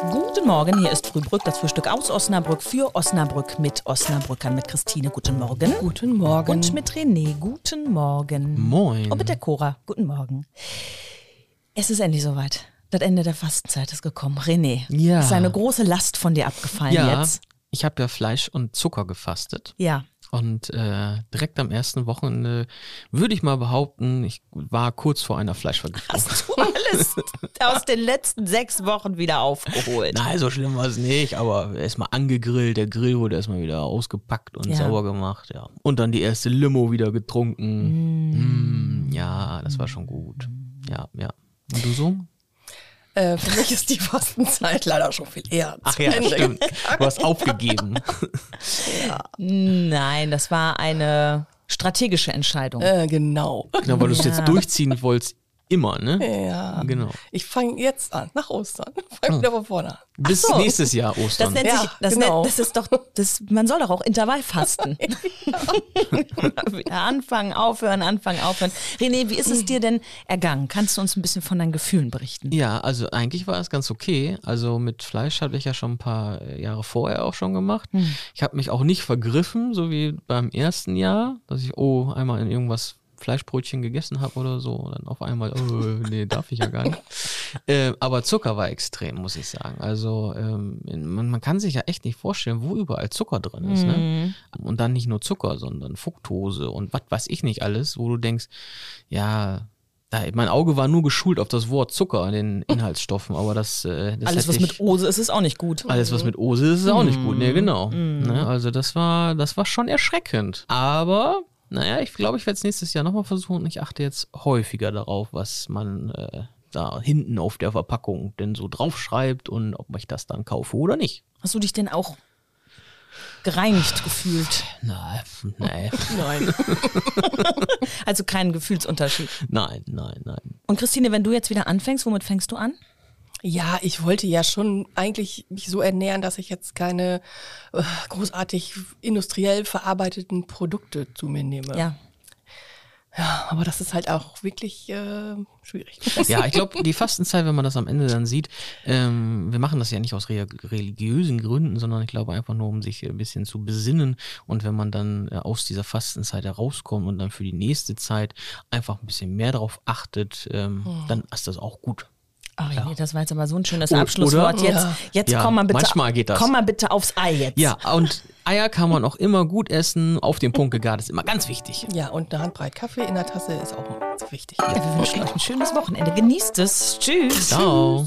Guten Morgen, hier ist Frühbrück, das Frühstück aus Osnabrück für Osnabrück mit Osnabrückern, mit Christine. Guten Morgen. Guten Morgen. Und mit René. Guten Morgen. Moin. Und mit der Cora. Guten Morgen. Es ist endlich soweit. Das Ende der Fastenzeit ist gekommen. René, Ja. ist eine große Last von dir abgefallen ja, jetzt? ich habe ja Fleisch und Zucker gefastet. Ja. Und äh, direkt am ersten Wochenende würde ich mal behaupten, ich war kurz vor einer Fleischvergiftung. Hast du alles aus den letzten sechs Wochen wieder aufgeholt? Nein, so schlimm war es nicht, aber erstmal angegrillt, der Grill wurde erstmal wieder ausgepackt und Ja. sauber gemacht, ja. Und dann die erste Limo wieder getrunken. Mm, ja, das war schon gut. Ja, ja. Und du so? Äh, für mich ist die Fastenzeit leider schon viel eher. Ach zu ja, Ende stimmt. gegangen. Du hast aufgegeben. Nein, das war eine strategische Entscheidung. Äh, genau. Genau, weil du es Ja. jetzt durchziehen wolltest, immer, ne? Ja. Genau. Ich fange jetzt an, nach Ostern. Fange wieder von vorne an. Bis so. nächstes Jahr Das Ostern. nennt Ja, sich, das, genau. nennt, das ist doch, das, man soll doch auch Intervallfasten. Wieder anfangen, aufhören, anfangen, aufhören. René, wie ist es dir denn ergangen? Kannst du uns ein bisschen von deinen Gefühlen berichten? Ja, also eigentlich war es ganz okay. Also mit Fleisch hatte ich ja schon ein paar äh, Jahre vorher auch schon gemacht. Ich habe mich auch nicht vergriffen, so wie beim ersten Jahr, dass ich, oh, einmal in irgendwas Fleischbrötchen gegessen habe oder so. Und dann auf einmal, oh, nee, darf ich ja gar nicht. äh, aber Zucker war extrem, muss ich sagen. Also ähm, man, man kann sich ja echt nicht vorstellen, wo überall Zucker drin ist. Ne? Und dann nicht nur Zucker, sondern Fructose und was weiß ich nicht alles, wo du denkst, ja, da, mein Auge war nur geschult auf das Wort Zucker in den Inhaltsstoffen, aber das, äh, das Alles, was ich, mit Ose ist, ist auch nicht gut. alles was mit Ose ist, ist auch nicht gut. Ne, genau. Ne, also das war, das war schon erschreckend. Aber naja, ich glaube, ich werde es nächstes Jahr nochmal versuchen und ich achte jetzt häufiger darauf, was man äh, da hinten auf der Verpackung denn so draufschreibt und ob ich das dann kaufe oder nicht. Hast du dich denn auch gereinigt gefühlt? Nein, nein, Nein. Also keinen Gefühlsunterschied. nein, nein, nein. Und Christine, wenn du jetzt wieder anfängst, womit fängst du an? Ja, ich wollte ja schon eigentlich mich so ernähren, dass ich jetzt keine äh, großartig industriell verarbeiteten Produkte zu mir nehme. Ja. Ja, aber das ist halt auch wirklich äh, schwierig. Ja, ich glaube, die Fastenzeit, wenn man das am Ende dann sieht, ähm, wir machen das ja nicht aus re religiösen Gründen, sondern ich glaube einfach nur, um sich ein bisschen zu besinnen. Und wenn man dann äh, aus dieser Fastenzeit herauskommt und dann für die nächste Zeit einfach ein bisschen mehr drauf achtet, ähm, dann ist das auch gut. Ach, René, das war jetzt aber so ein schönes O- Abschlusswort. oder? Jetzt, Ja. jetzt Ja, komm mal bitte. manchmal geht das. Komm mal bitte aufs Ei jetzt. Ja, und Eier kann man auch immer gut essen. Auf den Punkt gegart ist immer ganz wichtig. Ja, und eine Handbreit Kaffee in der Tasse ist auch ganz wichtig. Wir wünschen euch ein schönes Wochenende. Genießt es. Tschüss. Ciao.